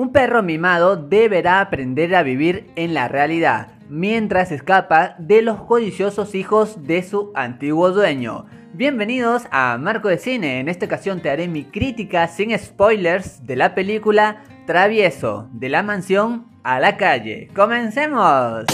Un perro mimado deberá aprender a vivir en la realidad, mientras escapa de los codiciosos hijos de su antiguo dueño. Bienvenidos a Marco de Cine, en esta ocasión te haré mi crítica sin spoilers de la película Travieso, de la mansión a la calle. ¡Comencemos!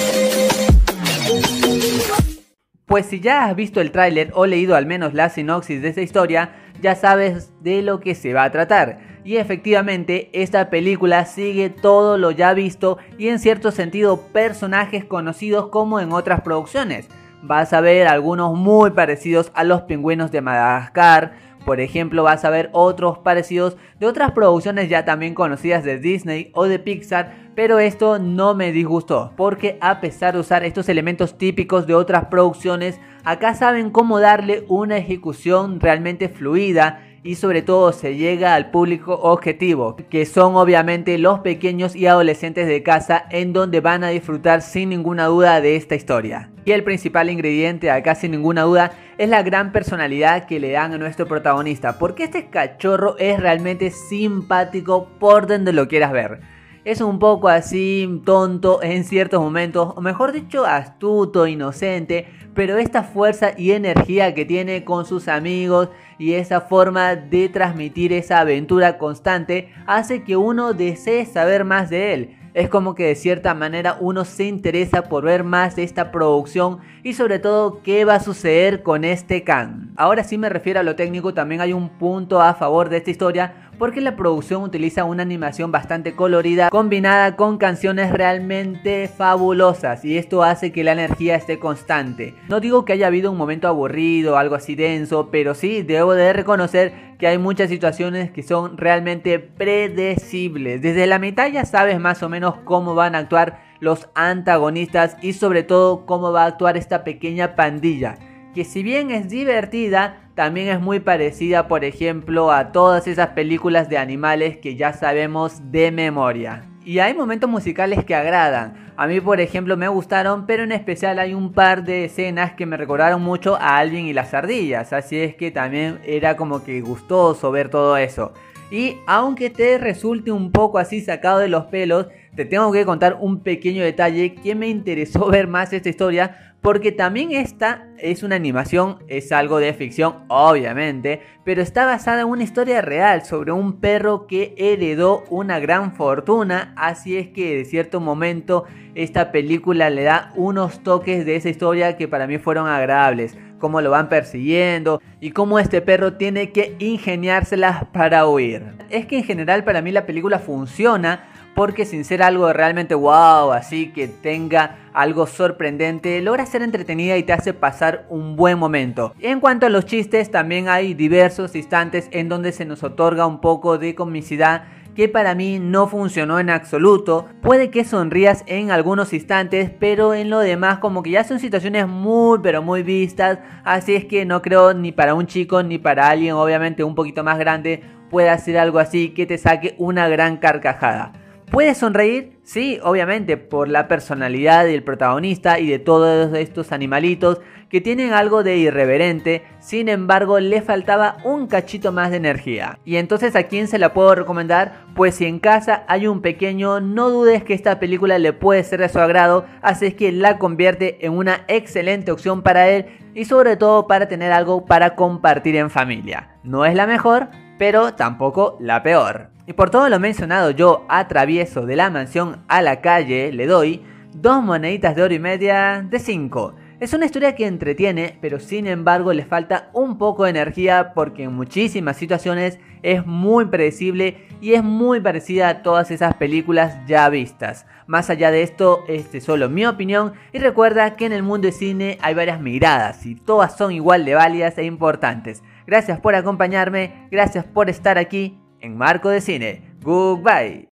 Pues si ya has visto el tráiler o leído al menos la sinopsis de esta historia, ya sabes de lo que se va a tratar. Y efectivamente, esta película sigue todo lo ya visto y en cierto sentido personajes conocidos como en otras producciones. Vas a ver algunos muy parecidos a los pingüinos de Madagascar, por ejemplo, vas a ver otros parecidos de otras producciones ya también conocidas de Disney o de Pixar, pero esto no me disgustó, porque a pesar de usar estos elementos típicos de otras producciones, acá saben cómo darle una ejecución realmente fluida y sobre todo se llega al público objetivo, que son obviamente los pequeños y adolescentes de casa en donde van a disfrutar sin ninguna duda de esta historia. Y el principal ingrediente acá sin ninguna duda es la gran personalidad que le dan a nuestro protagonista, porque este cachorro es realmente simpático por donde lo quieras ver. Es un poco así tonto en ciertos momentos, o mejor dicho astuto, inocente, pero esta fuerza y energía que tiene con sus amigos y esa forma de transmitir esa aventura constante hace que uno desee saber más de él. Es como que de cierta manera uno se interesa por ver más de esta producción y sobre todo qué va a suceder con este Khan. Ahora sí me refiero a lo técnico, también hay un punto a favor de esta historia porque la producción utiliza una animación bastante colorida combinada con canciones realmente fabulosas y esto hace que la energía esté constante. No digo que haya habido un momento aburrido, algo así denso, pero sí debo de reconocer que hay muchas situaciones que son realmente predecibles. Desde la mitad ya sabes más o menos cómo van a actuar los antagonistas y sobre todo cómo va a actuar esta pequeña pandilla que si bien es divertida, también es muy parecida, por ejemplo, a todas esas películas de animales que ya sabemos de memoria. Y hay momentos musicales que agradan. A mí, por ejemplo, me gustaron, pero en especial hay un par de escenas que me recordaron mucho a Alvin y las ardillas. Así es que también era como que gustoso ver todo eso. Y aunque te resulte un poco así sacado de los pelos, te tengo que contar un pequeño detalle que me interesó ver más esta historia porque también esta es una animación, es algo de ficción, obviamente, pero está basada en una historia real sobre un perro que heredó una gran fortuna, así es que de cierto momento esta película le da unos toques de esa historia que para mí fueron agradables, cómo lo van persiguiendo y cómo este perro tiene que ingeniárselas para huir. Es que en general para mí la película funciona porque sin ser algo realmente wow, así que tenga algo sorprendente, logra ser entretenida y te hace pasar un buen momento. En cuanto a los chistes, también hay diversos instantes en donde se nos otorga un poco de comicidad que para mí no funcionó en absoluto. Puede que sonrías en algunos instantes, pero en lo demás como que ya son situaciones muy pero muy vistas, así es que no creo ni para un chico ni para alguien obviamente un poquito más grande pueda hacer algo así que te saque una gran carcajada. ¿Puedes sonreír? Sí, obviamente, por la personalidad del protagonista y de todos estos animalitos que tienen algo de irreverente, sin embargo le faltaba un cachito más de energía. Y entonces a quién se la puedo recomendar? Pues si en casa hay un pequeño, no dudes que esta película le puede ser de su agrado, así es que la convierte en una excelente opción para él y sobre todo para tener algo para compartir en familia. No es la mejor, pero tampoco la peor. Y por todo lo mencionado yo atravieso de la mansión a la calle, le doy dos moneditas de oro y media de 5. Es una historia que entretiene, pero sin embargo le falta un poco de energía porque en muchísimas situaciones es muy predecible y es muy parecida a todas esas películas ya vistas. Más allá de esto, este es solo mi opinión y recuerda que en el mundo de cine hay varias miradas y todas son igual de válidas e importantes. Gracias por acompañarme, gracias por estar aquí en Marco de Cine. Goodbye.